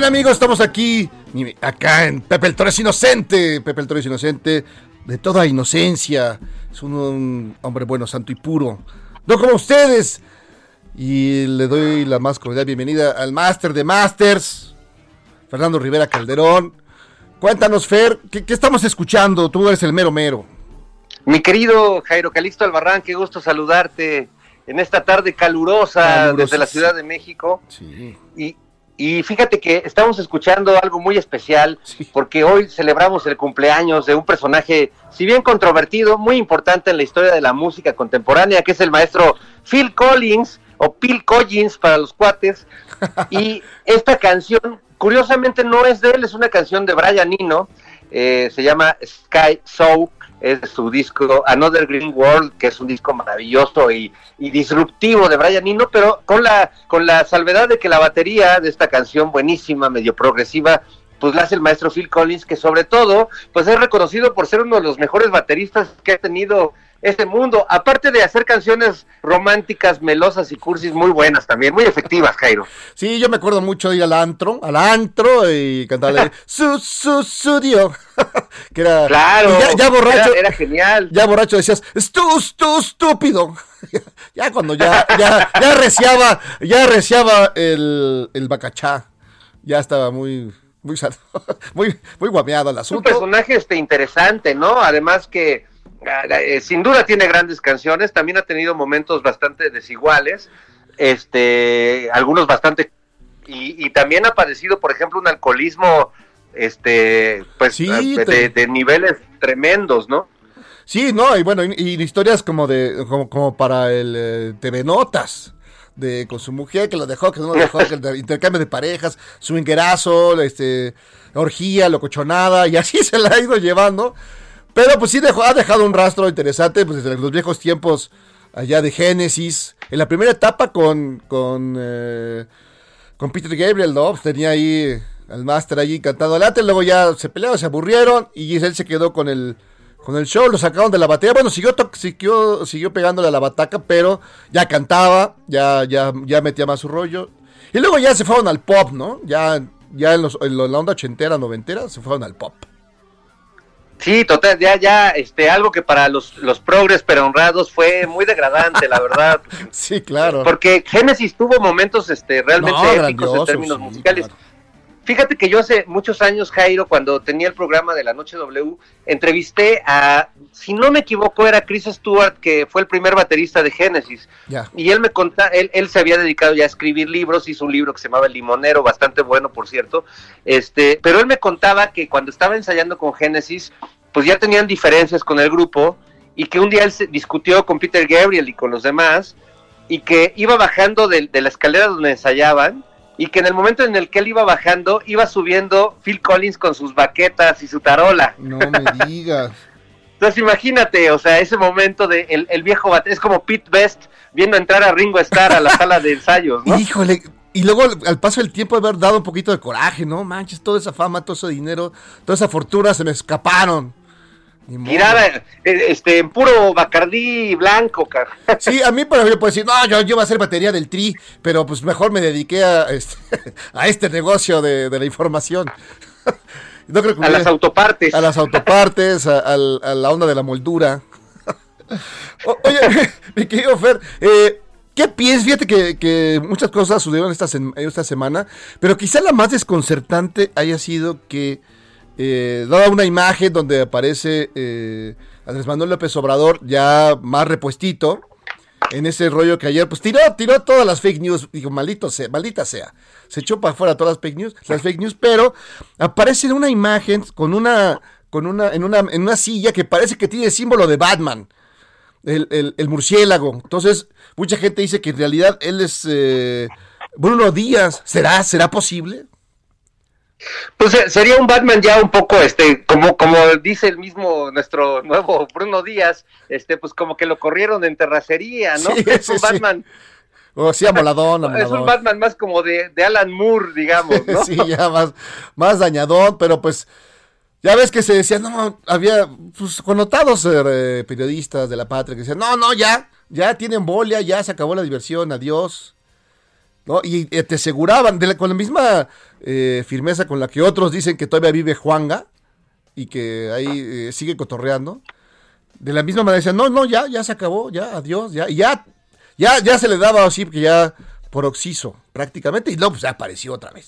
Bien, amigos, estamos aquí, acá en Pepe el Toro es inocente. Pepe el Toro es inocente de toda inocencia. Es un, un hombre bueno, santo y puro. No como ustedes. Y le doy la más cordial bienvenida al Máster de Masters, Fernando Rivera Calderón. Cuéntanos, Fer, ¿qué, qué estamos escuchando? Tú eres el mero mero. Mi querido Jairo Calixto Albarrán, qué gusto saludarte en esta tarde calurosa Calurosa. desde la Ciudad de México. Sí. Y, y fíjate que estamos escuchando algo muy especial Sí. porque hoy celebramos el cumpleaños de un personaje, si bien controvertido, muy importante en la historia de la música contemporánea, que es el maestro Phil Collins o Phil Collins para los cuates. Y esta canción, curiosamente, no es de él, es una canción de Brian Eno, eh, se llama Sky Soul, es su disco Another Green World, que es un disco maravilloso y, y disruptivo de Brian Eno, pero con la, con la salvedad de que la batería de esta canción buenísima, medio progresiva, pues la hace el maestro Phil Collins, que sobre todo, pues es reconocido por ser uno de los mejores bateristas que ha tenido este mundo, aparte de hacer canciones románticas, melosas y cursis muy buenas también, muy efectivas, Jairo. Sí, yo me acuerdo mucho de ir al antro, al antro y cantarle su, su, su, Dio. que era. Claro, ya, ya borracho. Era, era genial. Ya borracho decías, estu, estu, estúpido. ya cuando ya, ya, ya reciaba, ya reciaba el, el bacachá. Ya estaba muy, muy, muy, muy guameado el Es un asunto. personaje este interesante, ¿no? Además que sin duda tiene grandes canciones, también ha tenido momentos bastante desiguales, este, algunos bastante y, y también ha padecido, por ejemplo, un alcoholismo este, pues Sí, de, te- de niveles tremendos, ¿no? Sí, no, y bueno, y, y historias como de como, como para el eh, TV Notas. De, con su mujer que lo dejó, que no lo dejó, que el intercambio de parejas, swingerazo, este, orgía, locochonada, y así se la ha ido llevando. Pero pues sí ha dejado un rastro interesante pues, desde los viejos tiempos allá de Génesis. En la primera etapa con, con, eh, con Peter Gabriel, ¿no? Pues tenía ahí al máster allí cantando adelante, luego ya se pelearon, se aburrieron y él se quedó con el, con el show, lo sacaron de la batería. Bueno, siguió, siguió, siguió pegándole a la bataca, pero ya cantaba, ya, ya, ya metía más su rollo. Y luego ya se fueron al pop, ¿no? Ya, ya en, los- en la onda ochentera, noventera, se fueron al pop. Sí, total, ya, ya, este, algo que para los, los progres pero honrados fue muy degradante, la verdad. Sí, claro. Porque Genesis tuvo momentos este, realmente No, épicos en términos sí, musicales. claro. Fíjate que yo hace muchos años, Jairo, cuando tenía el programa de la Noche W, entrevisté a, si no me equivoco, era Chris Stewart, que fue el primer baterista de Genesis. Y él me contaba, él, él se había dedicado ya a escribir libros, hizo un libro que se llamaba El Limonero, bastante bueno, por cierto. Este, pero él me contaba que cuando estaba ensayando con Genesis, pues ya tenían diferencias con el grupo y que un día él se discutió con Peter Gabriel y con los demás y que iba bajando de, de la escalera donde ensayaban y que en el momento en el que él iba bajando iba subiendo Phil Collins con sus baquetas y su tarola. No me digas. Entonces imagínate, o sea, ese momento de el, el viejo bate, es como Pete Best viendo entrar a Ringo Starr a la sala de ensayos, ¿no? Híjole. Y luego al- al paso del tiempo haber dado un poquito de coraje, ¿no? Manches, toda esa fama, todo ese dinero, toda esa fortuna se me escaparon. Tirada, eh, este, en puro Bacardí blanco, car. Sí, a mí, por ejemplo, puedo decir, no, yo, yo iba a ser batería del tri, pero pues mejor me dediqué a este, a este negocio de, de la información. No creo que A las autopartes. a las autopartes, a, la onda de la moldura. O- oye, mi querido Fer, eh, ¿qué piensas? Fíjate que, que muchas cosas sucedieron esta, esta semana, pero quizá la más desconcertante haya sido que eh, daba una imagen donde aparece eh, Andrés Manuel López Obrador ya más repuestito en ese rollo que ayer, pues tiró, tiró todas las fake news, dijo, maldito sea, maldita sea, se echó para afuera todas las fake news, las fake news, pero aparece en una imagen con una, con una, en una, en una silla que parece que tiene el símbolo de Batman, el, el- el murciélago. Entonces, mucha gente dice que en realidad él es eh, Bruno Díaz. ¿Será, será posible? Pues eh, sería un Batman ya un poco, este, como, como dice el mismo nuestro nuevo Bruno Díaz, este, pues como que lo corrieron en terracería, ¿no? Sí, es sí, un sí. Batman, O sí, amoladón, es un. Batman más como de, de Alan Moore, digamos, ¿no? sí, ya más, más dañadón, pero pues ya ves que se decía, no, había pues, connotados eh, periodistas de la patria que decían, no, no, ya, ya tiene embolia, ya se acabó la diversión, adiós. ¿No? Y eh, te aseguraban, de la- con la misma eh, firmeza con la que otros dicen que todavía vive Juanga y que ahí eh, sigue cotorreando. De la misma manera decían, no, no, ya, ya se acabó, ya, adiós, ya, y ya, ya, ya se le daba así, porque ya por oxiso, prácticamente, y luego pues ya apareció otra vez.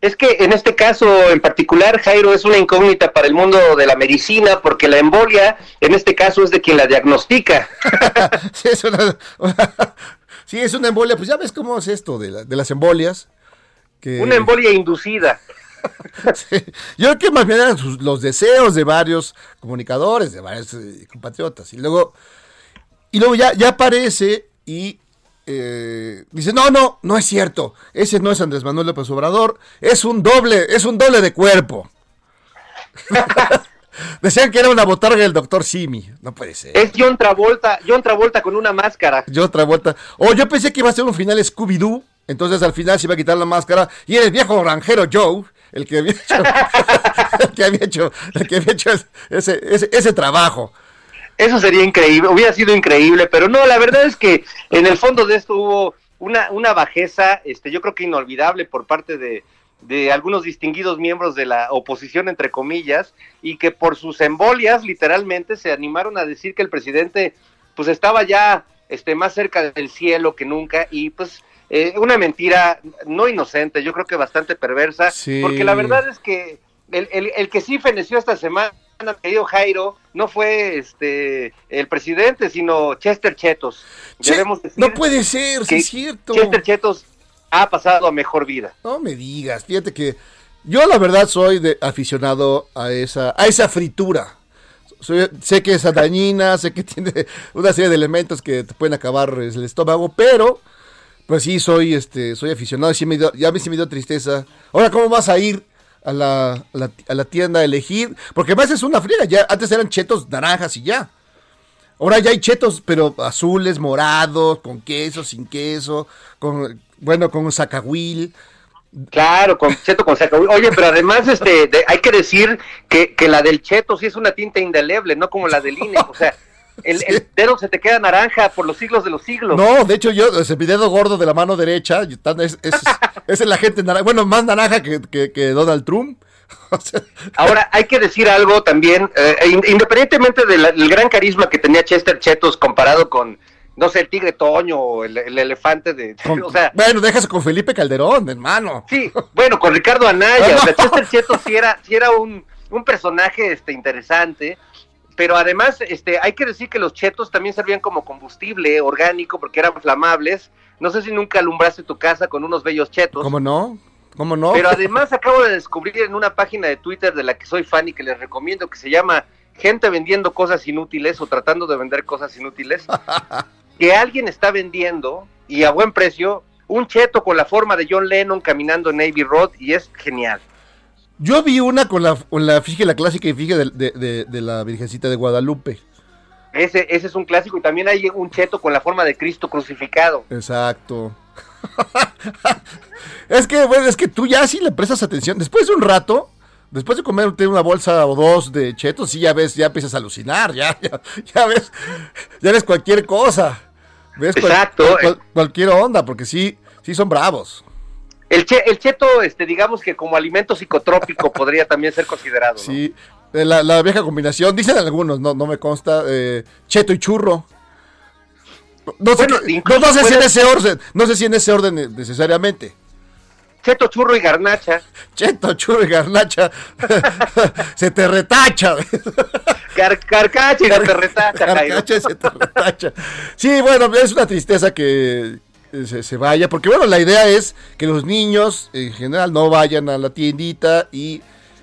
Es que en este caso en particular, Jairo, es una incógnita para el mundo de la medicina, porque la embolia, en este caso, es de quien la diagnostica. sí, es una, una- sí, es una embolia. Pues ya ves cómo es esto de, la- de las embolias. Que, Una embolia inducida. Sí. Yo creo que más bien eran sus- los deseos de varios comunicadores, de varios eh, compatriotas. Y luego, y luego ya, ya aparece y eh, dice, no, no, no es cierto. Ese no es Andrés Manuel López Obrador. Es un doble, es un doble de cuerpo. Decían que era una botarga del doctor Simi. No puede ser. Es John Travolta, John Travolta con una máscara. Yo otra vuelta. O yo pensé que iba a ser un final Scooby-Doo. Entonces al final se iba a quitar la máscara. Y era el viejo granjero Joe. El que había hecho. el que había hecho. El que había hecho ese, ese, ese trabajo. Eso sería increíble, hubiera sido increíble, pero no, la verdad es que en el fondo de esto hubo una, una bajeza, este, yo creo que inolvidable por parte de, de algunos distinguidos miembros de la oposición, entre comillas, y que por sus embolias, literalmente, se animaron a decir que el presidente, pues estaba ya este, más cerca del cielo que nunca, y pues eh, una mentira no inocente, yo creo que bastante perversa, Sí. porque la verdad es que el, el, el que sí feneció esta semana, querido Jairo, no fue este el presidente, sino Chester Chetos. Che, no puede ser, sí es cierto. Chester Chetos ha pasado mejor vida. No me digas. Fíjate que Yo la verdad soy de aficionado a esa, a esa fritura. Sé que es dañina, sé que tiene una serie de elementos que te pueden acabar el estómago, pero pues sí soy este soy aficionado y sí me dio- ya me sí me dio tristeza. Ahora cómo vas a ir a la, a la, a la tienda a elegir, porque más es una friega, ya antes eran chetos naranjas y ya. Ahora ya hay chetos, pero azules, morados, con queso, sin queso, con bueno, con zacahuil. Claro, con cheto con saca. Oye, pero además este, de- hay que decir que, que la del cheto sí es una tinta indeleble, no como la del INE. O sea, el, Sí. el dedo se te queda naranja por los siglos de los siglos. No, de hecho yo, ese mi dedo gordo de la mano derecha, es, es, es el agente naranja, bueno, más naranja que, que, que Donald Trump. Ahora, hay que decir algo también, eh, in- independientemente del gran carisma que tenía Chester Chetos comparado con, no sé, el tigre Toño o el, el elefante de... con- o sea, bueno, déjase con Felipe Calderón, hermano. sí, bueno, con Ricardo Anaya, No. o sea, Chester Chetos sí era, sí era un, un personaje este, interesante, pero además este, hay que decir que los chetos también servían como combustible orgánico porque eran flamables. No sé si nunca alumbraste tu casa con unos bellos chetos. ¿Cómo no? ¿Cómo no? Pero además acabo de descubrir en una página de Twitter de la que soy fan y que les recomiendo que se llama Gente vendiendo cosas inútiles o tratando de vender cosas inútiles, que alguien está vendiendo y a buen precio un cheto con la forma de John Lennon caminando en Navy Road y es genial. Yo vi una con la, con la fije, la clásica y fije de, de- de- de la Virgencita de Guadalupe. Ese, ese es un clásico y también hay un cheto con la forma de Cristo crucificado. Exacto. es que, bueno, es que tú ya sí le prestas atención. Después de un rato, después de comerte una bolsa o dos de chetos, sí ya ves, ya empiezas a alucinar, ya, ya, ya ves, ya ves cualquier cosa. Ves Exacto. cual- cualquier onda, porque sí, sí son bravos. El, che- el cheto, este, digamos que como alimento psicotrópico podría también ser considerado. ¿no? Sí, eh, la, la vieja combinación, dicen algunos, no, no me consta, eh, cheto y churro. No sé, Bueno, no, no sé si en ese orden, no sé si en ese orden eh, necesariamente. Cheto, churro y garnacha. Cheto, churro y garnacha, se te retacha. Car carcacha y no te retacha. Carcacha y se te retacha. Sí, bueno, es una tristeza que eh, se, se vaya, porque bueno, la idea es que los niños en general no vayan a la tiendita y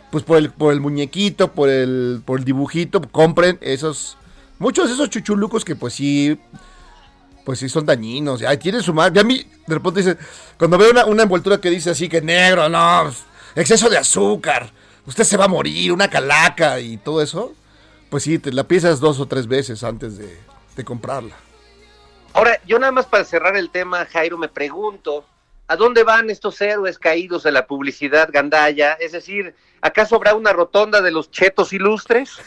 pues por el, por el muñequito, por el, por el dibujito, compren esos, muchos de esos chuchulucos que pues sí, pues sí son dañinos. Ay, tienen su madre. A mí, de repente dice, cuando veo una, una envoltura que dice así que negro, no, exceso de azúcar, usted se va a morir, una calaca y todo eso, pues sí, te la piensas dos o tres veces antes de, de comprarla. Ahora, yo nada más para cerrar el tema, Jairo, me pregunto, ¿a dónde van estos héroes caídos de la publicidad gandaya? Es decir, ¿acaso habrá una rotonda de los chetos ilustres?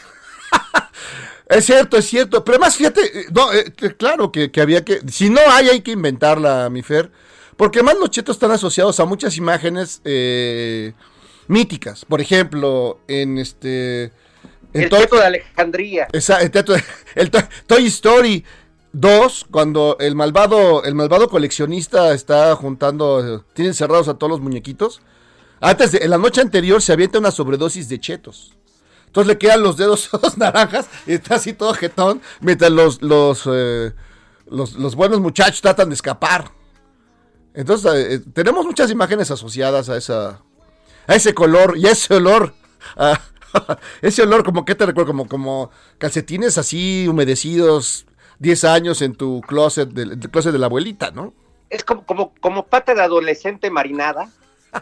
Es cierto, es cierto, pero además fíjate, eh, no, eh, que claro que, que había que, si no hay, hay que inventarla, mi Fer, porque además los chetos están asociados a muchas imágenes eh, míticas, por ejemplo, en este... en El Toy- cheto de Alejandría. Esa- el, teatro- el to- Toy Story 2, cuando el malvado, el malvado coleccionista está juntando, eh, tienen cerrados a todos los muñequitos. Antes de, en la noche anterior se avienta una sobredosis de chetos. Entonces le quedan los dedos todos naranjas y está así todo jetón, mientras los, los, eh, los, los buenos muchachos tratan de escapar. Entonces eh, tenemos muchas imágenes asociadas a esa, a ese color y a ese olor. a- ese olor como que te recuerdo, como, como calcetines así humedecidos, 10 años en tu closet, del, el closet de la abuelita, ¿no? Es como, como, como pata de adolescente marinada.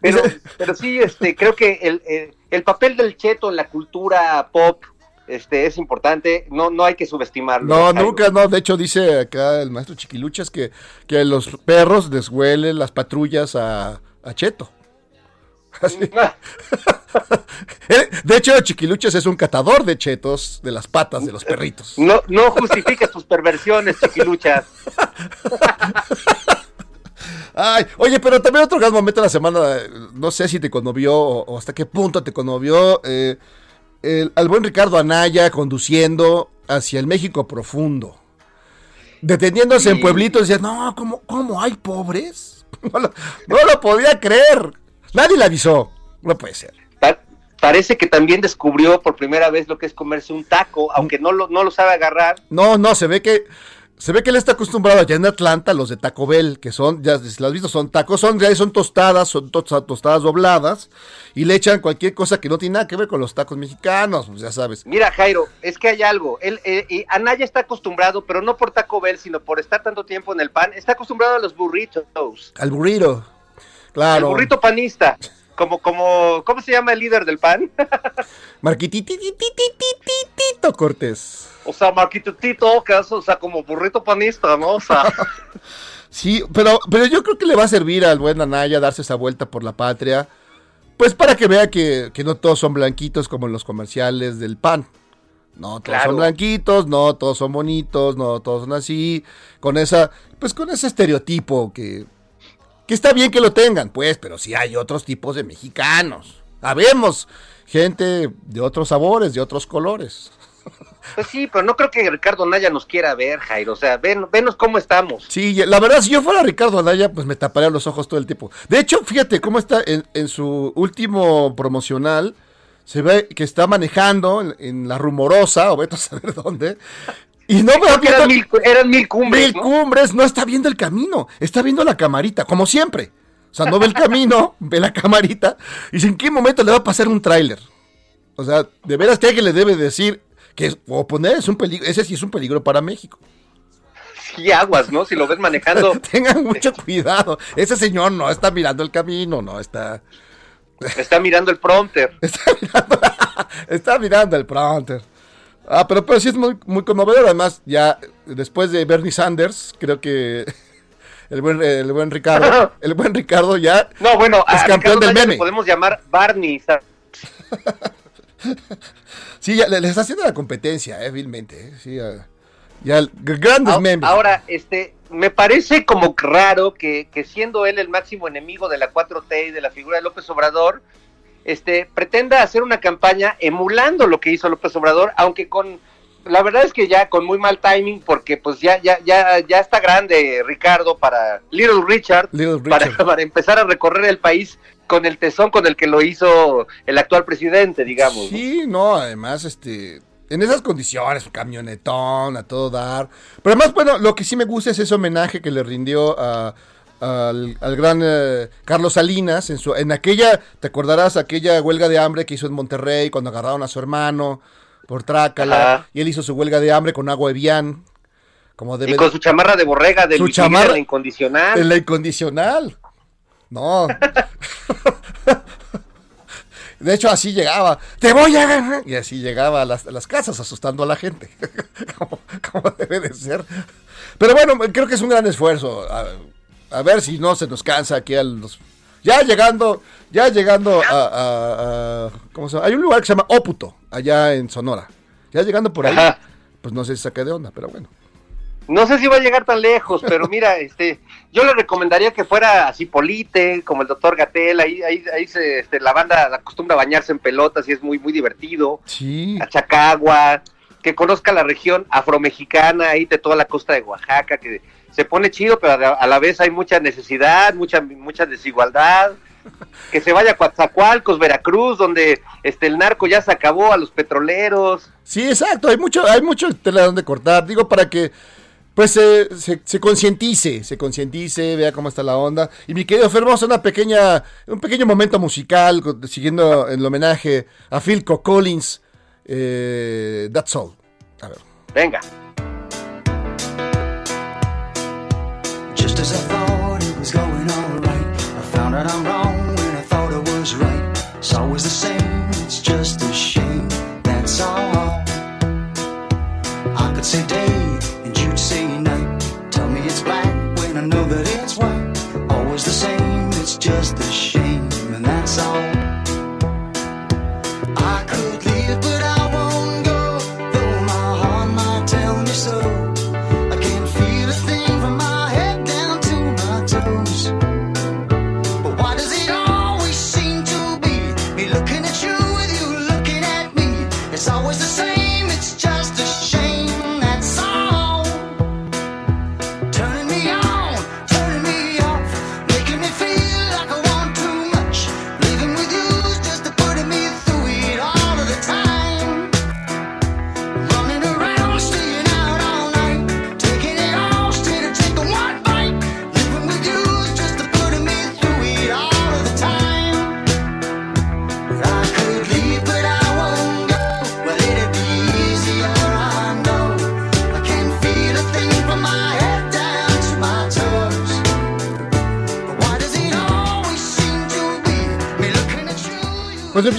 Pero, pero sí, este, creo que el, el, el papel del cheto en la cultura pop este, es importante, no, no hay que subestimarlo. No, nunca, no. De hecho, dice acá el maestro Chiquiluchas que, que los perros les huelen las patrullas a, a Cheto. Así. Eh, De hecho, Chiquiluchas es un catador de chetos de las patas de los perritos. No, no justifiques tus perversiones, chiquiluchas. Ay, oye, pero también otro gran momento de la semana, eh, no sé si te conmovió o, o hasta qué punto te conmovió, eh, el, al buen Ricardo Anaya conduciendo hacia el México profundo. Deteniéndose en pueblitos, decía, no, ¿cómo, cómo hay pobres? No lo, no lo podía creer. Nadie le avisó. No puede ser. Pa- parece que también descubrió por primera vez lo que es comerse un taco, aunque no lo, no lo sabe agarrar. No, no, se ve que se ve que él está acostumbrado allá en Atlanta, los de Taco Bell, que son, ya si lo has visto, son tacos, son, ya son tostadas, son to- tostadas dobladas, y le echan cualquier cosa que no tiene nada que ver con los tacos mexicanos, pues ya sabes. Mira, Jairo, es que hay algo. Él, eh, Anaya está acostumbrado, pero no por Taco Bell, sino por estar tanto tiempo en el pan. Está acostumbrado a los burritos. Al burrito. Claro. El burrito panista. Como, como, ¿cómo se llama el líder del pan? Marquititititititito Cortés. O sea, Marquito Tito, que es, o sea, como burrito panista, ¿no? O sea, Sí, pero, pero yo creo que le va a servir al buen Anaya darse esa vuelta por la patria. Pues para que vea que, que no todos son blanquitos como en los comerciales del pan. No todos Claro. son blanquitos, no todos son bonitos, no todos son así. Con esa, pues con ese estereotipo que, que está bien que lo tengan, pues, pero sí hay otros tipos de mexicanos. Habemos gente de otros sabores, de otros colores. Pues sí, pero no creo que Ricardo Anaya nos quiera ver, Jairo. O sea, ven, venos cómo estamos. Sí, la verdad, si yo fuera Ricardo Anaya, pues me taparía los ojos todo el tiempo. De hecho, fíjate cómo está en, en su último promocional. Se ve que está manejando en, en la rumorosa, o vete a saber dónde. Y no me eran mil, eran mil cumbres, mil ¿no? cumbres, no está viendo el camino, está viendo la camarita, como siempre. O sea, no ve el camino, ve la camarita. Y dice, ¿en qué momento le va a pasar un tráiler? O sea, de veras que alguien le debe decir que es- o poner es un peligro, ese sí es un peligro para México. Sí, aguas, ¿no? Si lo ves manejando. Tengan mucho cuidado. Ese señor no está mirando el camino, no está. Está mirando el prompter. Está mirando, está mirando el prompter. Ah, pero, pero sí es muy, muy conmovedor. Además, ya después de Bernie Sanders, creo que el buen, el buen Ricardo, el buen Ricardo ya No, bueno, Es a campeón Ricardo del meme. podemos llamar Barney. Sí ya le, le está haciendo la competencia, eh, vilmente. eh, sí, ya, grandes Ah, memes. Ahora, este, me parece como raro que, que siendo él el máximo enemigo de la 4T y de la figura de López Obrador, este, pretenda hacer una campaña emulando lo que hizo López Obrador, aunque con, la verdad es que ya con muy mal timing, porque pues ya, ya, ya, ya está grande Ricardo para Little Richard, Little para, Richard. para empezar a recorrer el país con el tesón con el que lo hizo el actual presidente, digamos. Sí, no, además, este, en esas condiciones, camionetón, a todo dar. Pero además, bueno, lo que sí me gusta es ese homenaje que le rindió a- al, al gran eh, Carlos Salinas en, su, en aquella, te acordarás, aquella huelga de hambre que hizo en Monterrey cuando agarraron a su hermano por Trácala, Ajá. y él hizo su huelga de hambre con agua Evian, como debe Y con su chamarra de borrega del Su Luis chamarra- la incondicional. en la incondicional. No. De hecho, así llegaba. Te voy a agarrar. Y así llegaba a las, a las casas asustando a la gente. como, como debe de ser. Pero bueno, creo que es un gran esfuerzo. A, a ver si no se nos cansa aquí a los... Ya llegando, ya llegando a, a- a- ¿Cómo se llama? Hay un lugar que se llama Óputo, allá en Sonora. Ya llegando por ahí, Ajá. pues no sé si saca de onda, pero bueno. No sé si va a llegar tan lejos, pero mira, este, yo le recomendaría que fuera así Polite, como el doctor Gatel, ahí, ahí, ahí se, este, la banda acostumbra a bañarse en pelotas y es muy, muy divertido. Sí. A Chacagua, que conozca la región afromexicana ahí de toda la costa de Oaxaca, que se pone chido, pero a la, vez hay mucha necesidad, mucha, mucha desigualdad. Que se vaya a Coatzacoalcos, Veracruz, donde este el narco ya se acabó a los petroleros. Sí, exacto, hay mucho, hay mucho tela donde cortar, digo, para que pues se, se, se concientice, se concientice, vea cómo está la onda. Y mi querido Fer, vamos a una pequeña, un pequeño momento musical, siguiendo el homenaje a Phil Co- Collins, eh, That's All. A ver. Venga. Just as I thought it was going alright, I found out I'm wrong when I thought I was right. It's always the same, it's just a shame, that's all. I could say day and you'd say night. Tell me it's black when I know that it's white. Always the same, it's just a shame,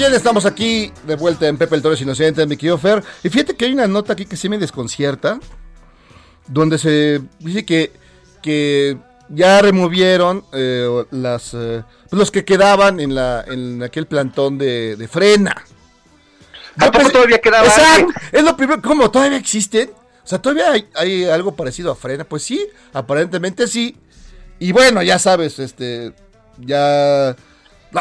bien, estamos aquí de vuelta en Pepe el Toro es Inocente, mi querido Fer. Y fíjate que hay una nota aquí que sí me desconcierta, donde se dice que, que ya removieron eh, las, eh, pues los que quedaban en, la, en aquel plantón de, de frena. ¿A Yo poco todavía quedaba Exacto, alguien? Es lo primero, ¿cómo? ¿Todavía existen? O sea, ¿todavía hay, hay algo parecido a frena? Pues sí, aparentemente sí. Y bueno, ya sabes, este, ya...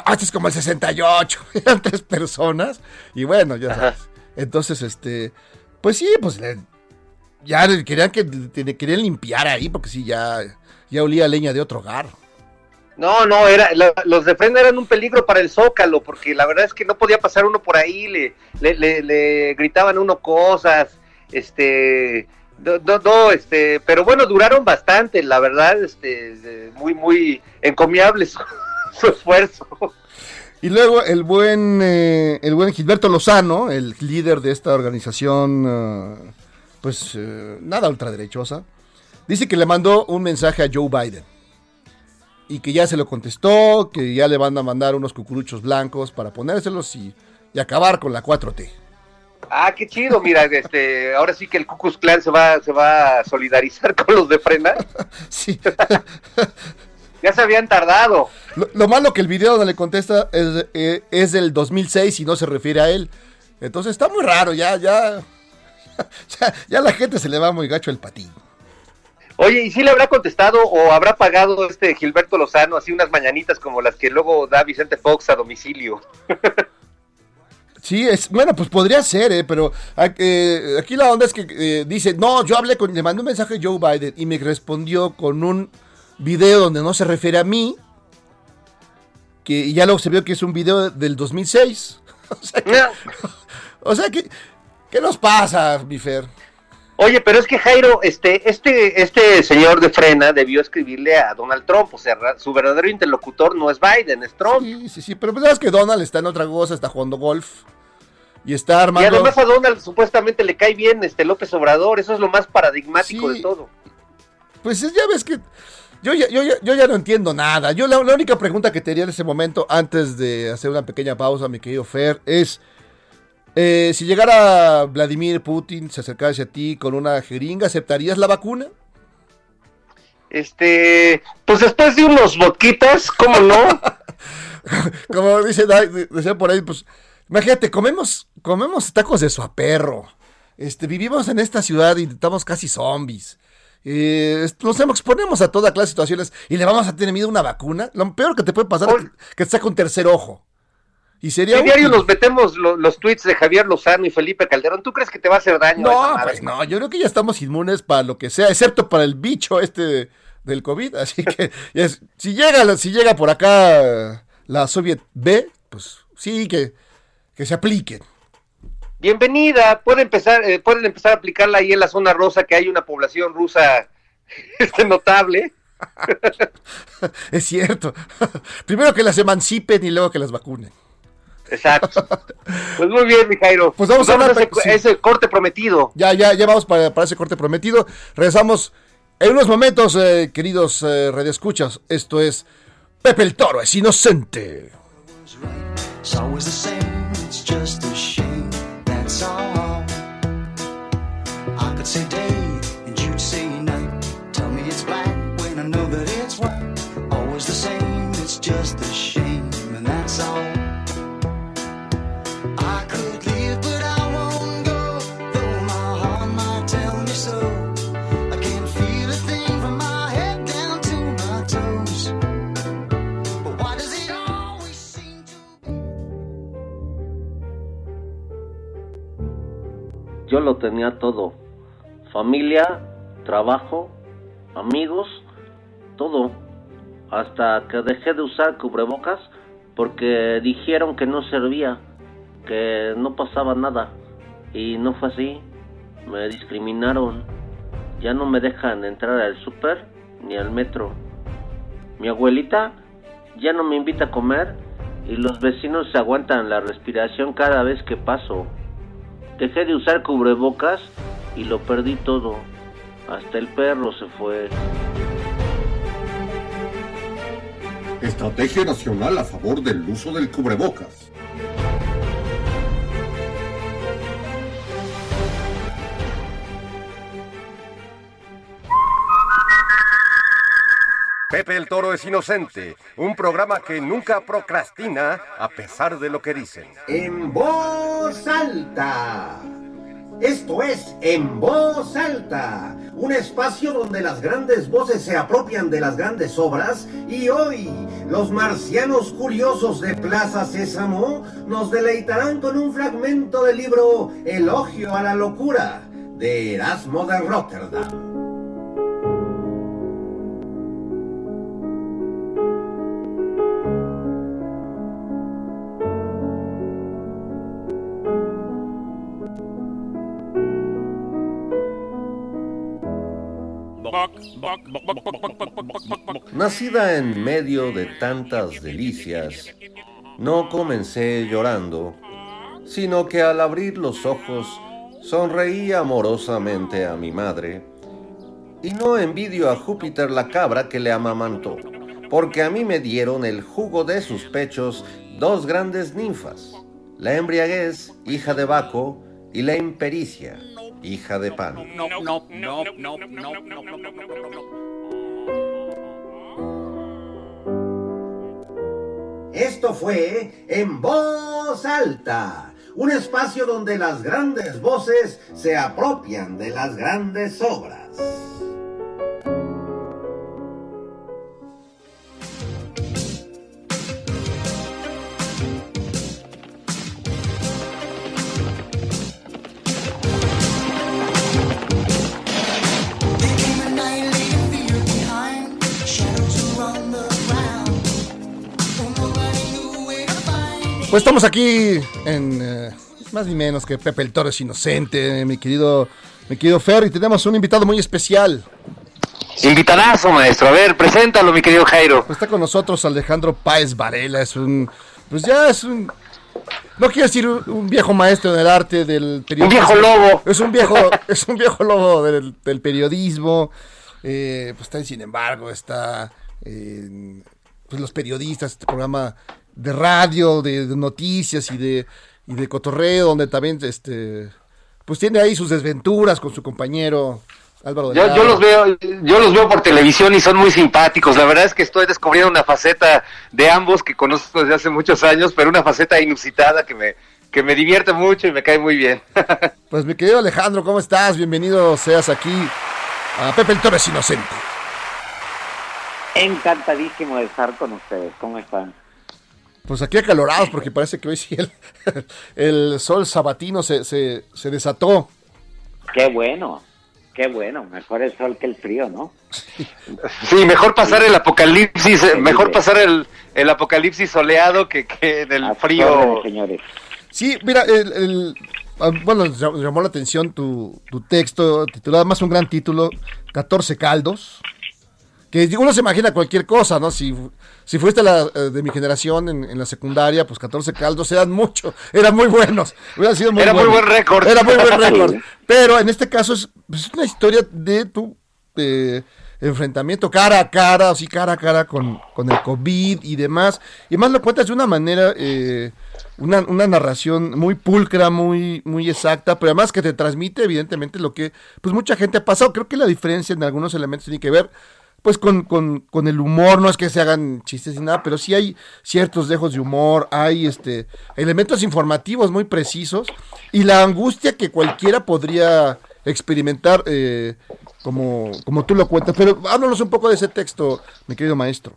No, este es como el 68, eran tres personas. Y bueno, ya sabes. Entonces, este, pues sí, pues le- ya querían que te- querían limpiar ahí, porque sí, ya, ya olía leña de otro hogar. No, no, era, la- los de frena eran un peligro para el Zócalo, porque la verdad es que no podía pasar uno por ahí, le, le, le- le gritaban uno cosas, este, no, no, no, este, pero bueno, duraron bastante, la verdad, este, muy, muy encomiable su, esfuerzo. Y luego el buen, eh, el buen Gilberto Lozano, el líder de esta organización, eh, pues eh, nada ultraderechosa, dice que le mandó un mensaje a Joe Biden. Y que ya se lo contestó, que ya le van a mandar unos cucuruchos blancos para ponérselos y, y acabar con la 4T. Ah, qué chido, mira, este, ahora sí que el Ku Klux Klan se va, se va a solidarizar con los de frena, Sí. Ya se habían tardado. Lo, lo malo que el video donde le contesta es, eh, es del 2006 y no se refiere a él. Entonces está muy raro, ya, ya, ya, ya la gente se le va muy gacho el patín. Oye, ¿y si le habrá contestado o habrá pagado este Gilberto Lozano así unas mañanitas como las que luego da Vicente Fox a domicilio? Sí, es, bueno, pues podría ser, ¿eh? pero a- eh, aquí la onda es que eh, dice, no, yo hablé con, le mandé un mensaje a Joe Biden y me respondió con un video donde no se refiere a mí, que y ya luego se vio que es un video del 2006. o sea, que, o sea que, ¿qué nos pasa, mi Fer? Oye, pero es que Jairo, este, este, este señor de frena debió escribirle a Donald Trump, o sea, su verdadero interlocutor no es Biden, es Trump. Sí, sí, sí, pero pues sabes que Donald está en otra cosa, está jugando golf y está Y armando... además a Donald supuestamente le cae bien este López Obrador, eso es lo más paradigmático Sí. de todo. Pues es- ya ves que yo ya, yo, ya- yo ya no entiendo nada. Yo la, la única pregunta que tenía en ese momento, antes de hacer una pequeña pausa, mi querido Fer, es eh, si llegara Vladimir Putin, se acercara hacia ti con una jeringa, ¿aceptarías la vacuna? Este, pues después de unos vodquitas, ¿cómo no? Como dice, decía por ahí, pues, imagínate, comemos, comemos tacos de suaperro. Este, vivimos en esta ciudad y estamos casi zombies. Eh, nos exponemos a toda clase de situaciones y le vamos a tener miedo a una vacuna. Lo peor que te puede pasar es que, que te saque un tercer ojo. Y sería Si diario nos metemos lo- los tweets de Javier Lozano y Felipe Calderón, ¿tú crees que te va a hacer daño? esa No, madre? pues no, yo creo que ya estamos inmunes para lo que sea, excepto para el bicho este del COVID. Así que es- si llega, si llega por acá la Soviet B, pues sí, que, que se apliquen. Bienvenida, puede empezar, eh, pueden empezar a aplicarla ahí en la zona rosa, que hay una población rusa este, notable. Es cierto. Primero que las emancipen y luego que las vacunen. Exacto. Pues muy bien, mi Jairo. Pues vamos a a una ese, pe- sí. ese corte prometido. Ya, ya, ya vamos para, para ese corte prometido. Regresamos en unos momentos, eh, queridos eh, radioescuchas. Esto es Pepe el Toro, es inocente. Say day, and you'd say night. Tell me it's black when I know that it's white. Always the same, it's just a shame, and that's all. I could leave, but I won't go, though my heart might tell me so. I can't feel a thing from my head down to my toes. But why does it always seem to Yo lo tenía todo. Familia, trabajo, amigos, todo. Hasta que dejé de usar cubrebocas porque dijeron que no servía, que no pasaba nada. Y no fue así. Me discriminaron. Ya no me dejan entrar al súper ni al metro. Mi abuelita ya no me invita a comer y los vecinos se aguantan la respiración cada vez que paso. Dejé de usar cubrebocas y lo perdí todo. Hasta el perro se fue. Estrategia nacional a favor del uso del cubrebocas. Pepe el Toro es inocente, un programa que nunca procrastina a pesar de lo que dicen. En voz alta esto es En voz alta, un espacio donde las grandes voces se apropian de las grandes obras y hoy los marcianos curiosos de Plaza Sésamo nos deleitarán con un fragmento del libro Elogio a la locura de Erasmo de Rotterdam. Nacida en medio de tantas delicias, no comencé llorando, sino que al abrir los ojos sonreí amorosamente a mi madre, y no envidio a Júpiter la cabra que le amamantó, porque a mí me dieron el jugo de sus pechos dos grandes ninfas, la embriaguez, hija de Baco, y la impericia, hija de Pan. Esto fue En Voz Alta, un espacio donde las grandes voces se apropian de las grandes obras. Pues estamos aquí en eh, más ni menos que Pepe el Toro es inocente, mi querido, mi querido Fer, y tenemos un invitado muy especial. Invitadazo, maestro. A ver, preséntalo, mi querido Jairo. Pues está con nosotros Alejandro Páez Varela, es un, pues ya es un, no quiero decir un, un viejo maestro del arte del periodismo. viejo lobo. Es un viejo, es un viejo lobo del, del periodismo. eh, pues está en Sin embargo, está pues los periodistas, este programa de radio, de, de noticias y de, y de cotorreo, donde también este pues tiene ahí sus desventuras con su compañero Álvaro Yo, yo los veo, yo los veo por televisión y son muy simpáticos. La verdad es que estoy descubriendo una faceta de ambos que conozco desde hace muchos años, pero una faceta inusitada que me, que me divierte mucho y me cae muy bien. Pues mi querido Alejandro, ¿cómo estás? Bienvenido seas aquí a Pepe el Torres Inocente. Encantadísimo de estar con ustedes. ¿Cómo están? Pues aquí acalorados porque parece que hoy sí el, el sol sabatino se, se, se desató. Qué bueno, qué bueno. Mejor el sol que el frío, ¿no? Sí, mejor pasar el apocalipsis, eh, mejor pasar el, el apocalipsis soleado que, que en el frío. Señores. Sí, mira, el, el- ah, bueno, llam- llamó la atención tu, tu texto, titulado más un gran título, 14 caldos, que uno se imagina cualquier cosa, ¿no? Si, si fuiste la, eh, de mi generación en, en la secundaria, pues 14 caldos eran mucho, eran muy buenos. Hubieran sido muy Era muy buen récord. Era muy buen récord. Pero en este caso es, pues, es una historia de tu eh, enfrentamiento cara a cara, así cara a cara con, con el COVID y demás. Y más lo cuentas de una manera, eh, una, una narración muy pulcra, muy, muy exacta, pero además que te transmite evidentemente lo que pues mucha gente ha pasado. Creo que la diferencia en algunos elementos tiene que ver pues con, con, con el humor, no es que se hagan chistes ni nada, pero sí hay ciertos dejos de humor, hay este elementos informativos muy precisos y la angustia que cualquiera podría experimentar eh, como, como tú lo cuentas. Pero háblanos un poco de ese texto, mi querido maestro.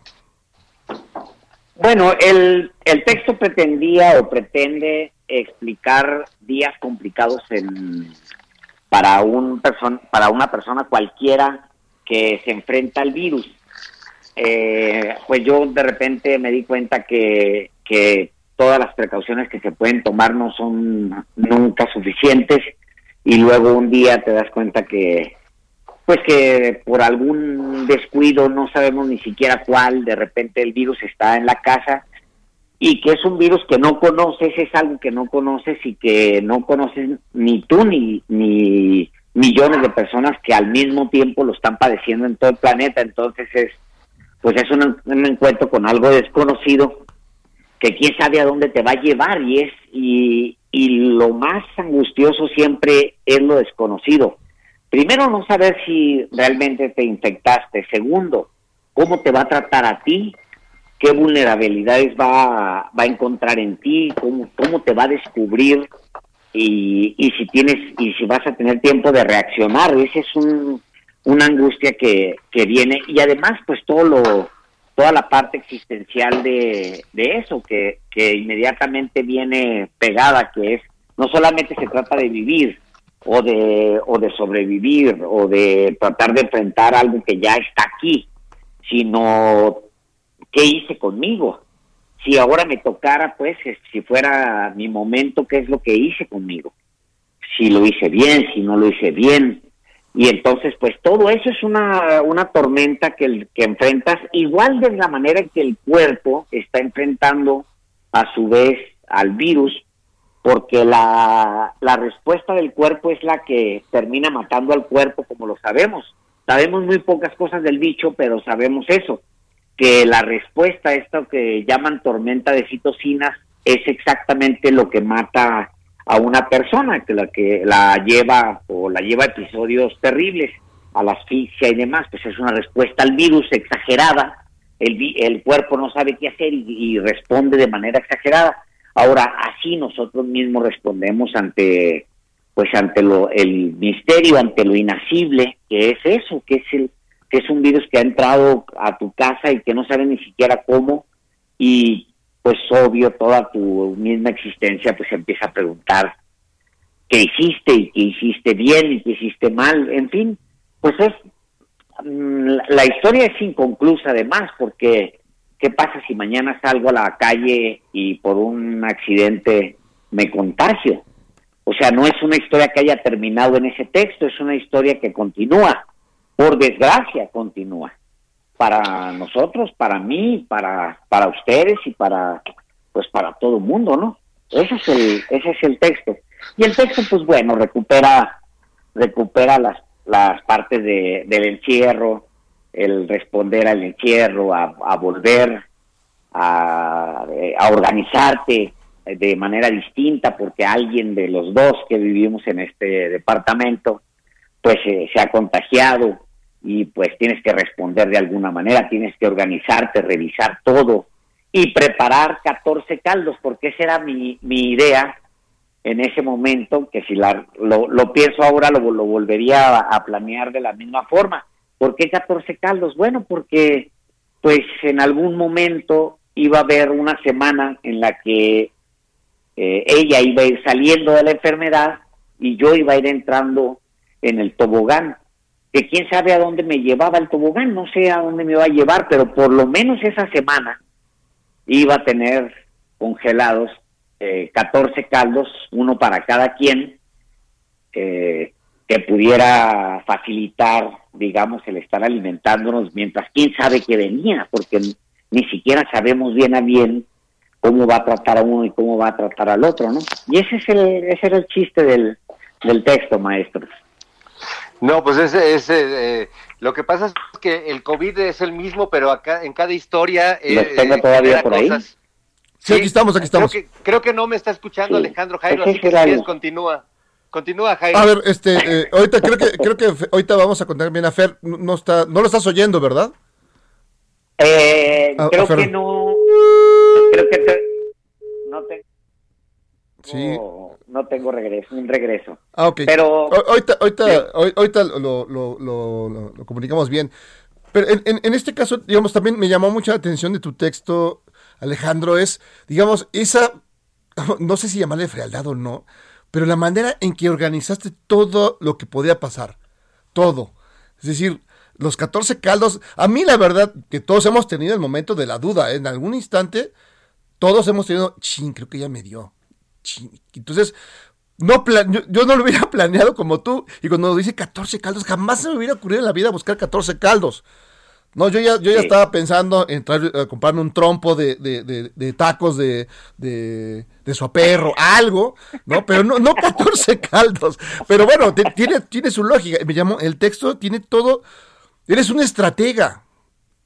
Bueno, el, el texto pretendía o pretende explicar días complicados en, para, un person, para una persona cualquiera que se enfrenta al virus. Eh, pues yo de repente me di cuenta que, que todas las precauciones que se pueden tomar no son nunca suficientes y luego un día te das cuenta que pues que por algún descuido, no sabemos ni siquiera cuál, de repente el virus está en la casa y que es un virus que no conoces, es algo que no conoces y que no conoces ni tú ni, ni millones de personas que al mismo tiempo lo están padeciendo en todo el planeta. Entonces es, pues es un, encuentro con algo desconocido que quién sabe a dónde te va a llevar y es y, y lo más angustioso siempre es lo desconocido. Primero, no saber si realmente te infectaste. Segundo, cómo te va a tratar a ti, qué vulnerabilidades va, va a encontrar en ti, cómo, cómo te va a descubrir y, y si tienes y si vas a tener tiempo de reaccionar. Esa es un, una angustia que, que viene y además pues todo lo toda la parte existencial de, de eso que, que inmediatamente viene pegada que es no solamente se trata de vivir o de o de sobrevivir o de tratar de enfrentar algo que ya está aquí sino qué hice conmigo si ahora me tocara pues si fuera mi momento qué es lo que hice conmigo si lo hice bien si no lo hice bien. Y entonces pues todo eso es una, una tormenta que, que enfrentas igual de la manera en que el cuerpo está enfrentando a su vez al virus porque la, la respuesta del cuerpo es la que termina matando al cuerpo como lo sabemos. Sabemos muy pocas cosas del bicho pero sabemos eso que la respuesta a esto que llaman tormenta de citocinas es exactamente lo que mata a una persona, que la que la lleva o la lleva a episodios terribles, a la asfixia y demás, pues es una respuesta al virus exagerada, el, el cuerpo no sabe qué hacer y, y responde de manera exagerada. Ahora, así nosotros mismos respondemos ante pues ante lo, el misterio, ante lo inacible, que es eso, que es el que es un virus que ha entrado a tu casa y que no sabe ni siquiera cómo y pues obvio toda tu misma existencia pues empieza a preguntar qué hiciste y qué hiciste bien y qué hiciste mal, en fin, pues es mm, la- la historia es inconclusa además porque qué pasa si mañana salgo a la calle y por un accidente me contagio. O sea, no es una historia que haya terminado en ese texto, es una historia que continúa. Por desgracia, continúa. Para nosotros, para mí, para, para ustedes y para, pues para todo el mundo, ¿no? Ese es el, ese es el texto. Y el texto, pues bueno, recupera, recupera las, las partes de, del encierro, el responder al encierro, a, volver a, a organizarte de manera distinta porque alguien de los dos que vivimos en este departamento pues eh, se ha contagiado y pues tienes que responder de alguna manera, tienes que organizarte, revisar todo y preparar 14 caldos porque esa era mi, mi idea en ese momento, que si la, lo, lo pienso ahora lo, lo volvería a, planear de la misma forma. ¿Por qué 14 caldos? Bueno, porque pues en algún momento iba a haber una semana en la que eh, ella iba a ir saliendo de la enfermedad y yo iba a ir entrando en el tobogán. Que quién sabe a dónde me llevaba el tobogán, no sé a dónde me iba a llevar, pero por lo menos esa semana iba a tener congelados eh, 14 caldos, uno para cada quien, eh, que pudiera facilitar, digamos, el estar alimentándonos mientras quién sabe que venía, porque ni siquiera sabemos bien a bien cómo va a tratar a uno y cómo va a tratar al otro, ¿no? Y ese es el, ese era el chiste del, del texto, maestro. No, pues ese, ese, eh, lo que pasa es que el COVID es el mismo, pero acá en cada historia eh, ¿Los tengo eh, todavía por ahí? Sí, aquí estamos, aquí estamos. Creo que, creo que no me está escuchando Sí, Alejandro Jairo, así es que si quieres continúa. Continúa, Jairo. A ver, este, eh, ahorita creo que, creo que ahorita vamos a contar bien a Fer. No, está, no lo estás oyendo, ¿verdad? Eh, creo que no, creo que te- Sí. no tengo regreso, un regreso. Ah, ok. Pero- ahorita, ahorita, Sí. ahor- ahorita lo, lo, lo- lo- comunicamos bien. Pero en, en- en este caso, digamos, también me llamó mucha la atención de tu texto, Alejandro, es, digamos, esa, no sé si llamarle frialdad o no, pero la manera en que organizaste todo lo que podía pasar. Todo. Es decir, los 14 caldos, a mí la verdad que todos hemos tenido el momento de la duda, ¿eh? en algún instante, todos hemos tenido, chin, creo que ya me dio. Entonces, no plan- yo, no lo hubiera planeado como tú. Y cuando dice 14 caldos, jamás se me hubiera ocurrido en la vida buscar 14 caldos. No, yo ya, yo ya Sí. estaba pensando en traer, a comprarme un trompo de, de- de- de tacos de, de, de su perro, algo, ¿no? Pero no, no 14 caldos. Pero bueno, te- tiene, tiene su lógica. Me llamó, el texto tiene todo. Eres un estratega.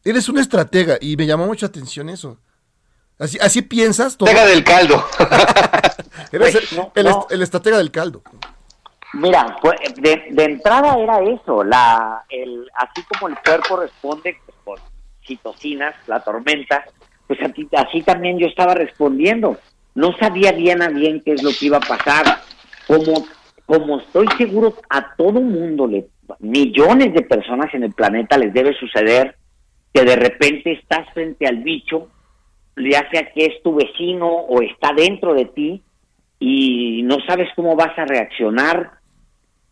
Eres un estratega. Y me llamó mucha atención eso. Así, así piensas todo. Pega del caldo. Eres Pues, el, no, el no. est- el estratega del caldo. Mira, pues, de, de entrada era eso, la, el, así como el cuerpo responde, pues, citocinas, la tormenta, pues así, así también yo estaba respondiendo. No sabía bien a bien qué es lo que iba a pasar. Como, como estoy seguro a todo mundo, le, millones de personas en el planeta les debe suceder que de repente estás frente al bicho, ya sea que es tu vecino o está dentro de ti y no sabes cómo vas a reaccionar.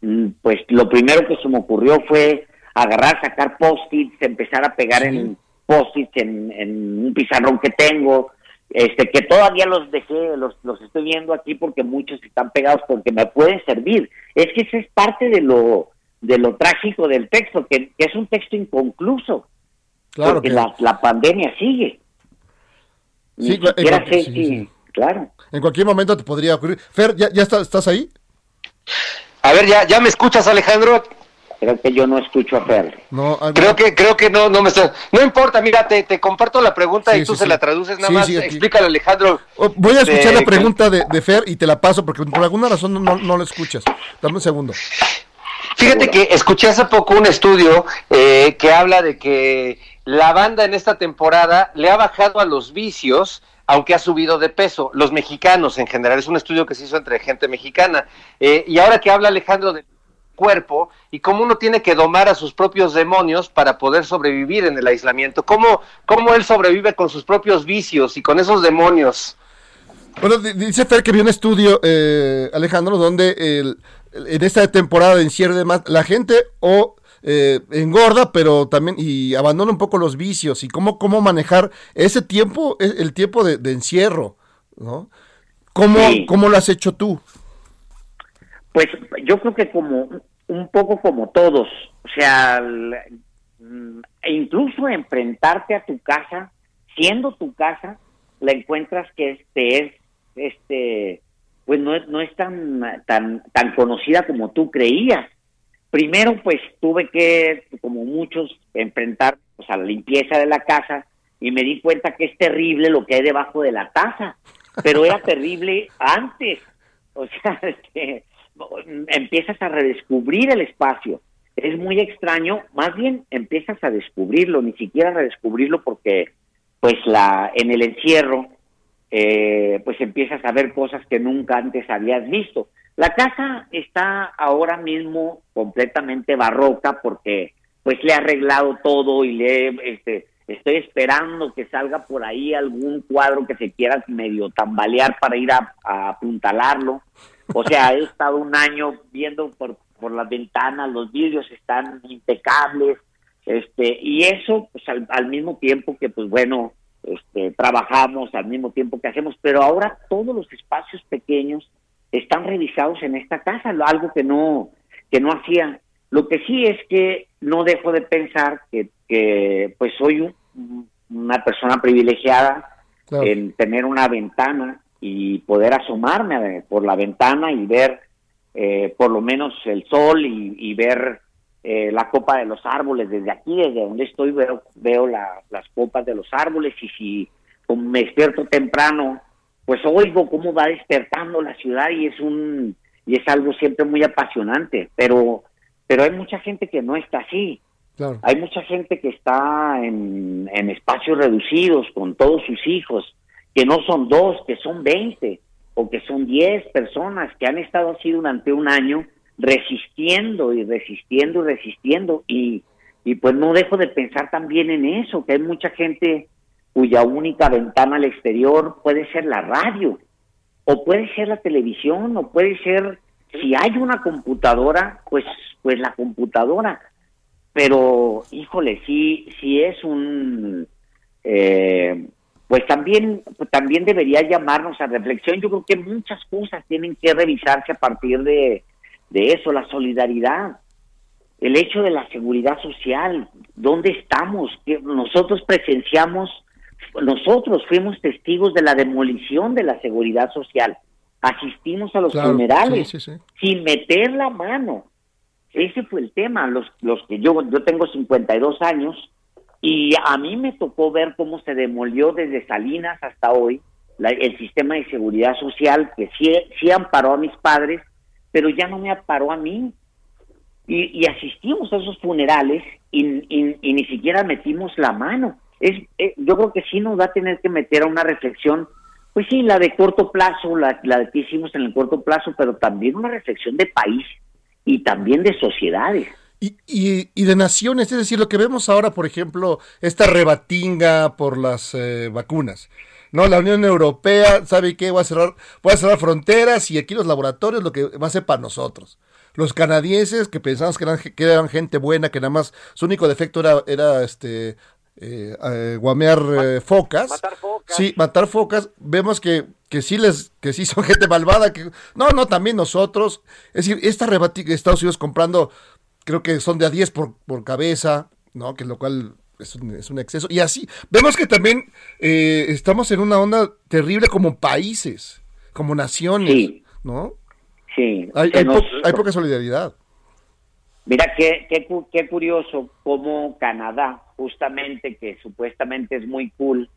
Mm, Pues lo primero que se me ocurrió fue agarrar, sacar post-its, empezar a pegar en post-its en, en un pizarrón que tengo, este que todavía los dejé, los, los estoy viendo aquí porque muchos están pegados porque me pueden servir. Es que eso es parte de lo de lo trágico del texto, que, que es un texto inconcluso, Claro porque que- la, la pandemia sigue. Ni Sí, cla- en siquiera cualquier- sé sí, sí. claro. En cualquier momento te podría ocurrir. Fer, ¿ya, ya estás, estás ahí? A ver, ¿ya, ¿ya me escuchas, Alejandro? Creo que yo no escucho a Fer. No, algo- Creo que, creo que no, no me está. No importa, mira, te, te comparto la pregunta Sí, y tú sí, se sí. la traduces nada Sí, más. Explícale, Alejandro. Oh, Voy a escuchar de- la pregunta de, de Fer y te la paso porque por alguna razón no, no, no la escuchas. Dame un segundo. Fíjate que escuché hace poco un estudio eh, que habla de que la banda en esta temporada le ha bajado a los vicios, aunque ha subido de peso. Los mexicanos en general, es un estudio que se hizo entre gente mexicana. Eh, y ahora que habla Alejandro del cuerpo y cómo uno tiene que domar a sus propios demonios para poder sobrevivir en el aislamiento, cómo, cómo él sobrevive con sus propios vicios y con esos demonios. Bueno, di- dice Fer que vio un estudio, eh, Alejandro, donde en esta temporada de encierro y demás, la gente o eh, engorda, pero también y abandona un poco los vicios y cómo, cómo manejar ese tiempo, e- el tiempo de, de encierro, ¿no? ¿Cómo, Sí. ¿Cómo lo has hecho tú? Pues yo creo que como un poco como todos, o sea, mm, e incluso enfrentarte a tu casa, siendo tu casa, la encuentras que este es, este, pues no es, no es tan, tan, tan conocida como tú creías. Primero, pues tuve que, como muchos, enfrentar pues, a la limpieza de la casa y me di cuenta que es terrible lo que hay debajo de la taza, pero era terrible antes. O sea, este, empiezas a redescubrir el espacio. Es muy extraño, más bien empiezas a descubrirlo, ni siquiera a redescubrirlo porque pues la en el encierro eh, pues empiezas a ver cosas que nunca antes habías visto. La casa está ahora mismo completamente barroca porque pues le he arreglado todo y le este estoy esperando que salga por ahí algún cuadro que se quiera medio tambalear para ir a, a apuntalarlo. O sea, he estado un año viendo por, por las ventanas, los vidrios están impecables, este, y eso, pues al, al mismo tiempo que, pues bueno, este, trabajamos, al mismo tiempo que hacemos, pero ahora todos los espacios pequeños están revisados en esta casa, algo que no, que no hacía. Lo que sí es que no dejo de pensar que, que pues soy un- una persona privilegiada Claro. en tener una ventana y poder asomarme por la ventana y ver eh, por lo menos el sol y, y ver eh, la copa de los árboles desde aquí, desde donde estoy, veo, veo la- las copas de los árboles y si me despierto temprano, pues oigo cómo va despertando la ciudad y es un y es algo siempre muy apasionante, pero pero hay mucha gente que no está así. Claro. Hay mucha gente que está en, en espacios reducidos con todos sus hijos, que no son dos, que son 20 o que son 10 personas que han estado así durante un año resistiendo y resistiendo y resistiendo y, y pues no dejo de pensar también en eso, que hay mucha gente cuya única ventana al exterior puede ser la radio o puede ser la televisión o puede ser si hay una computadora pues pues la computadora. Pero híjole sí sí es un eh, pues también también debería llamarnos a reflexión. Yo creo que muchas cosas tienen que revisarse a partir de de eso la solidaridad el hecho de la seguridad social dónde estamos nosotros presenciamos nosotros fuimos testigos de la demolición de la seguridad social asistimos a los Claro, funerales sí, sí, sí. sin meter la mano. Ese fue el tema. Los, los que yo, yo tengo 52 años y a mí me tocó ver cómo se demolió desde Salinas hasta hoy la- el sistema de seguridad social que sí, sí amparó a mis padres, pero ya no me amparó a mí. y, y asistimos a esos funerales y, y- y ni siquiera metimos la mano. Es, eh, yo creo que sí nos va a tener que meter a una reflexión, pues sí, la de corto plazo, la, la que hicimos en el corto plazo, pero también una reflexión de país y también de sociedades. Y, y, y de naciones, es decir, lo que vemos ahora, por ejemplo, esta rebatinga por las eh, vacunas. No, la Unión Europea, ¿sabe qué? Voy a cerrar, voy a cerrar fronteras y aquí los laboratorios lo que va a ser para nosotros. Los canadienses que pensamos que eran, que eran gente buena, que nada más su único defecto era, era este eh, eh, guamear eh, focas. matar focas. Sí, matar focas. Vemos que, que sí les, que sí son gente malvada. Que, no, no, también nosotros. Es decir, esta rebatinga, Estados Unidos comprando creo que son de a 10 por, por cabeza, ¿no? Que lo cual es un, es un exceso. Y así, vemos que también eh, estamos en una onda terrible como países, como naciones, Sí. ¿no? Sí, Hay, hay po- hay poca solidaridad. Mira qué, qué, qué curioso cómo Canadá, justamente que supuestamente es muy cool,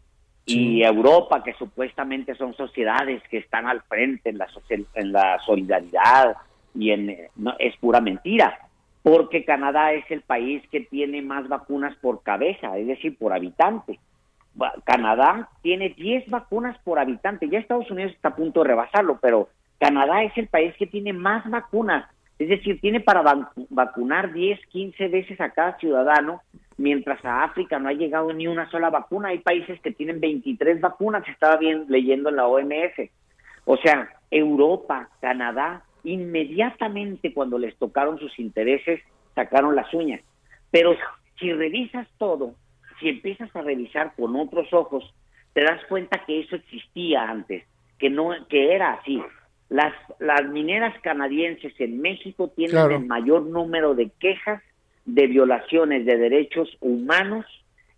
y Europa, que supuestamente son sociedades que están al frente en la, en la solidaridad y en no, es pura mentira, porque Canadá es el país que tiene más vacunas por cabeza, es decir, por habitante. Canadá tiene 10 vacunas por habitante, ya Estados Unidos está a punto de rebasarlo, pero Canadá es el país que tiene más vacunas, es decir, tiene para vacu- vacunar 10, 15 veces a cada ciudadano, mientras a África no ha llegado ni una sola vacuna. Hay países que tienen 23 vacunas, estaba bien leyendo en la OMS. O sea, Europa, Canadá, inmediatamente cuando les tocaron sus intereses, sacaron las uñas. Pero si revisas todo, si empiezas a revisar con otros ojos, te das cuenta que eso existía antes, que no, que era así. Las, las mineras canadienses en México tienen Claro. el mayor número de quejas de violaciones de derechos humanos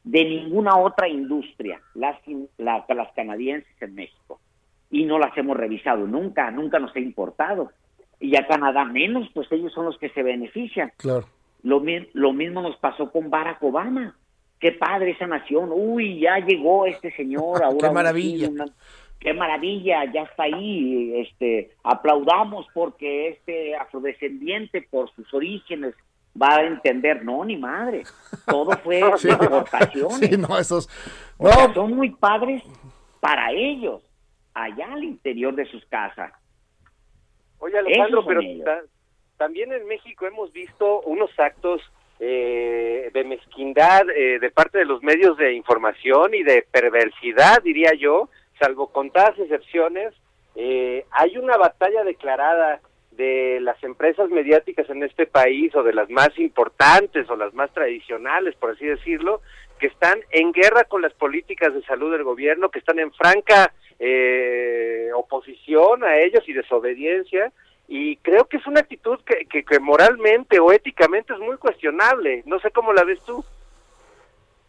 de ninguna otra industria, las, la- las canadienses en México. Y no las hemos revisado nunca, nunca nos ha importado. Y a Canadá menos, pues ellos son los que se benefician. Claro. Lo, lo mismo nos pasó con Barack Obama. Qué padre esa nación. Uy, ya llegó este señor. Ahora Qué maravilla. una- qué maravilla, ya está ahí. Este, aplaudamos porque este afrodescendiente, por sus orígenes, va a entender. No, ni madre. Todo fue Sí. deportaciones. Sí, no, esos. O sea, No, son muy padres para ellos, allá al interior de sus casas. Oye, Alejandro, pero ta- también en México hemos visto unos actos eh, de mezquindad eh, de parte de los medios de información y de perversidad, diría yo, salvo contadas excepciones. Eh, hay una batalla declarada de las empresas mediáticas en este país o de las más importantes o las más tradicionales, por así decirlo, que están en guerra con las políticas de salud del gobierno, que están en franca eh, oposición a ellos y desobediencia. Y creo que es una actitud que, que, que moralmente o éticamente es muy cuestionable. No sé cómo la ves tú.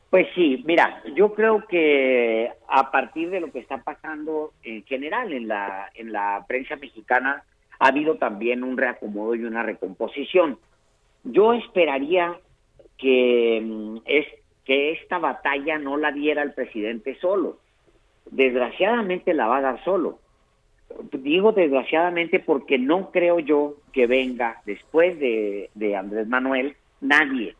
Pues sí, mira, yo creo que a partir de lo que está pasando en general en la en la prensa mexicana ha habido también un reacomodo y una recomposición. Yo esperaría que mm, es que esta batalla no la diera el presidente solo. Desgraciadamente la va a dar solo. Digo desgraciadamente porque no creo yo que venga después de, de Andrés Manuel nadie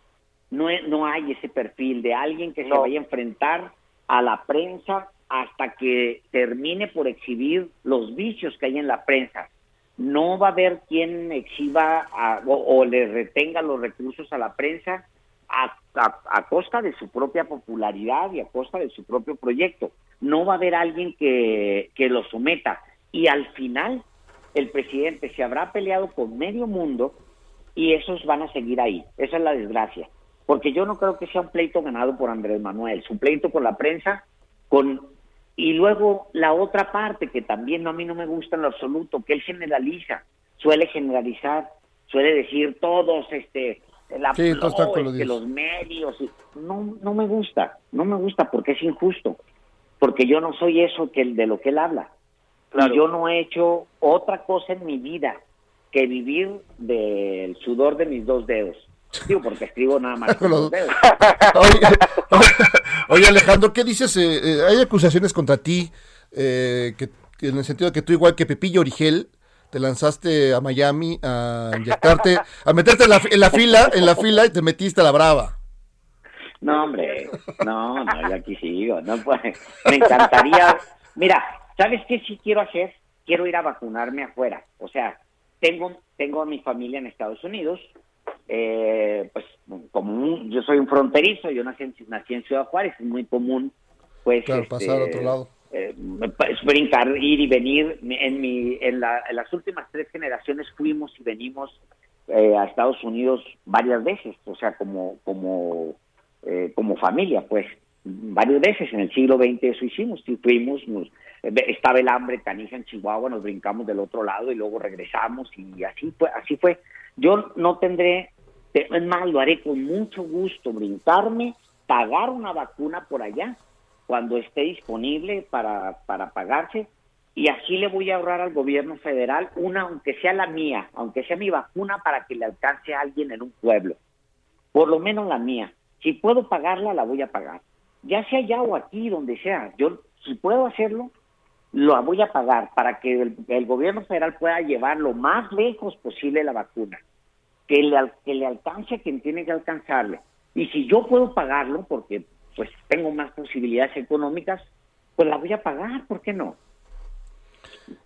no, no hay ese perfil de alguien que se vaya a enfrentar a la prensa hasta que termine por exhibir los vicios que hay en la prensa. No va a haber quien exhiba a- o, o le retenga los recursos a la prensa a, a- a costa de su propia popularidad y a costa de su propio proyecto. No va a haber alguien que, que lo someta. Y al final, el presidente se habrá peleado con medio mundo y esos van a seguir ahí. Esa es la desgracia. Porque yo no creo que sea un pleito ganado por Andrés Manuel, es un pleito con la prensa, con y luego la otra parte que también no, a mí no me gusta en lo absoluto, que él generaliza, suele generalizar, suele decir todos, este, la Sí, con los medios, y- no, no me gusta, no me gusta porque es injusto, porque yo no soy eso que el de lo que él habla. Claro. Y yo no he hecho otra cosa en mi vida que vivir del sudor de mis dos dedos. Digo, porque escribo nada más con Los-. Oye, oye, Alejandro, ¿qué dices? Eh, eh, hay acusaciones contra ti, eh, que, que en el sentido de que tú, igual que Pepillo Origel, te lanzaste a Miami a inyectarte, a meterte en la, en la fila, en la fila y te metiste a la brava. No, hombre, no, no, yo aquí sigo. No, pues, me encantaría. Mira, ¿sabes qué sí quiero hacer? Quiero ir a vacunarme afuera. O sea, tengo, tengo a mi familia en Estados Unidos. Eh, pues, como un- yo soy un fronterizo, yo nací en, nací en Ciudad Juárez, es muy común, pues, Claro, este, pasar a otro lado. eh, brincar, ir y venir. En, mi, en, la- en las últimas tres generaciones fuimos y venimos eh, a Estados Unidos varias veces, o sea, como, como, eh, como familia, pues, varias veces en el siglo XX eso hicimos, fuimos, nos, eh, estaba el hambre canija en Chihuahua, nos brincamos del otro lado y luego regresamos y así fue, así fue. Yo no tendré, te- es más, lo haré con mucho gusto, brincarme, pagar una vacuna por allá cuando esté disponible para, para pagarse y así le voy a ahorrar al gobierno federal una, aunque sea la mía, aunque sea mi vacuna para que le alcance a alguien en un pueblo, por lo menos la mía. Si puedo pagarla, la voy a pagar. Ya sea allá o aquí, donde sea. Yo, si puedo hacerlo, lo voy a pagar para que el, el gobierno federal pueda llevar lo más lejos posible la vacuna, que le, que le alcance a quien tiene que alcanzarle. Y si yo puedo pagarlo, porque pues tengo más posibilidades económicas, pues la voy a pagar, ¿por qué no?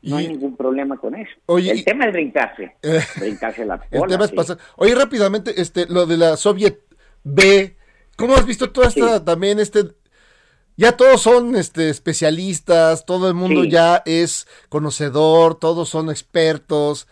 No hay ningún problema con eso. Oye, el tema es brincarse, Eh, brincarse la El tema es sí. pasar. Oye, rápidamente, este, lo de la Soviet B, ¿cómo has visto toda esta también este ya todos son este especialistas, todo el mundo Sí. ya es conocedor, todos son expertos.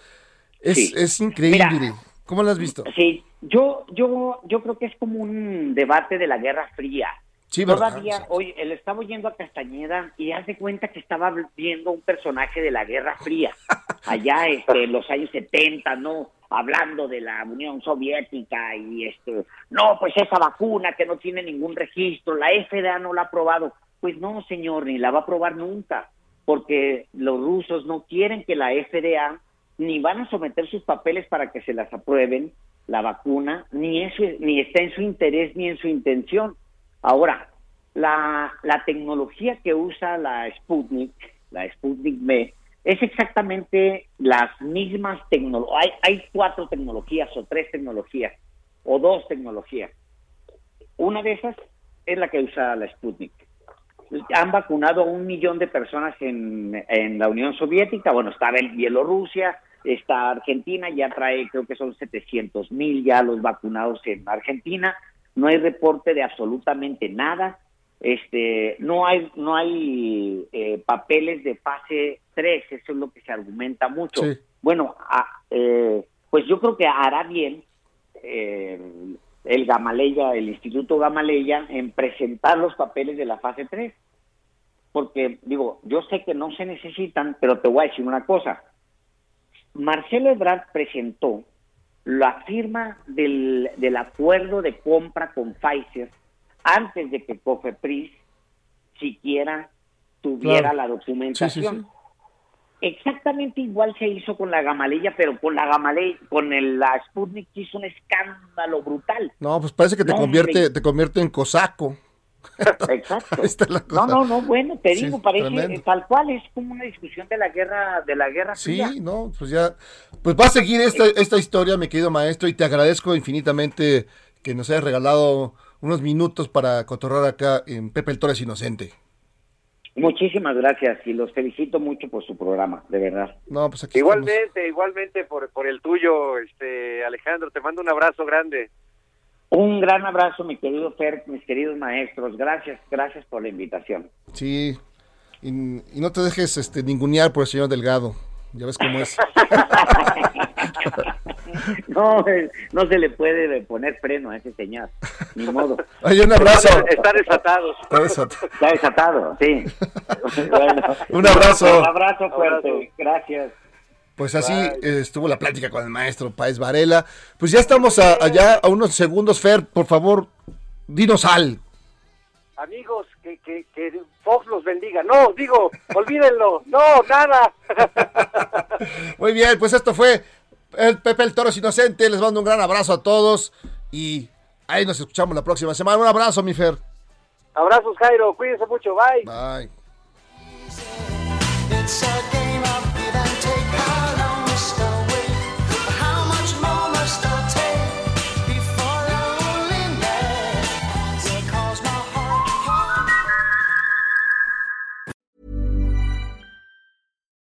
Es, es increíble. Mira, ¿Cómo lo has visto? Sí, yo, yo, yo creo que es como un debate de la Guerra Fría. Sí. Todavía, hoy, él estaba oyendo a Castañeda y hace cuenta que estaba viendo un personaje de la Guerra Fría, allá este, en los años 70, ¿no? Hablando de la Unión Soviética y este, no, pues esa vacuna que no tiene ningún registro, la FDA no la ha aprobado. Pues no, señor, ni la va a aprobar nunca, porque los rusos no quieren que la FDA ni van a someter sus papeles para que se las aprueben la vacuna, ni eso, ni está en su interés ni en su intención. Ahora, la, la tecnología que usa la Sputnik, la Sputnik B, es exactamente las mismas tecnologías. Hay, hay cuatro tecnologías o tres tecnologías o dos tecnologías. Una de esas es la que usa la Sputnik. Han vacunado a un millón de personas en, en la Unión Soviética. Bueno, estaba en Bielorrusia, está Argentina, ya trae, creo que son 700 mil ya los vacunados en Argentina. No hay reporte de absolutamente nada. Este, no hay, no hay eh, papeles de fase 3, eso es lo que se argumenta mucho. Sí. Bueno, a- eh, pues yo creo que hará bien eh, el Gamaleya, el Instituto Gamaleya, en presentar los papeles de la fase 3. Porque, digo, yo sé que no se necesitan, pero te voy a decir una cosa. Marcelo Ebrard presentó la firma del, del acuerdo de compra con Pfizer antes de que Cofepris siquiera tuviera Claro. la documentación. Sí, sí, sí. Exactamente igual se hizo con la Gamaleya, pero con la Gamaleya, con el, la Sputnik hizo un escándalo brutal. No, pues parece que te No, convierte, te convierte en cosaco. Exacto. No, no, no, bueno, te Sí, digo, parece tremendo. eh, tal cual, es como una discusión de la guerra, de la guerra Sí, fría. no, pues ya, pues va a seguir esta, esta historia, mi querido maestro, y te agradezco infinitamente que nos hayas regalado unos minutos para cotorrar acá en Pepe el Torres Inocente. Muchísimas gracias y los felicito mucho por su programa, de verdad. No, pues aquí Igualmente, igualmente por, por el tuyo, este Alejandro, te mando un abrazo grande. Un gran abrazo, mi querido Fer, mis queridos maestros. Gracias, gracias por la invitación. Sí, y, y no te dejes este, ningunear por el señor Delgado, ya ves cómo es. No, eh, no se le puede poner freno a ese señor, ni modo. Oye, un abrazo. Está desatado. Está desatado. Está desatado, sí. Bueno, Un abrazo. Un abrazo fuerte, gracias. Pues así eh, estuvo la plática con el maestro Paez Varela. Pues ya estamos a- allá a unos segundos, Fer, por favor, dinos al. Amigos, que, que, que Fox los bendiga. No, digo, olvídenlo. No, nada. Muy bien, pues esto fue el Pepe el Toro Inocente. Les mando un gran abrazo a todos y ahí nos escuchamos la próxima semana. Un abrazo, mi Fer. Abrazos, Jairo. Cuídense mucho. Bye. Bye.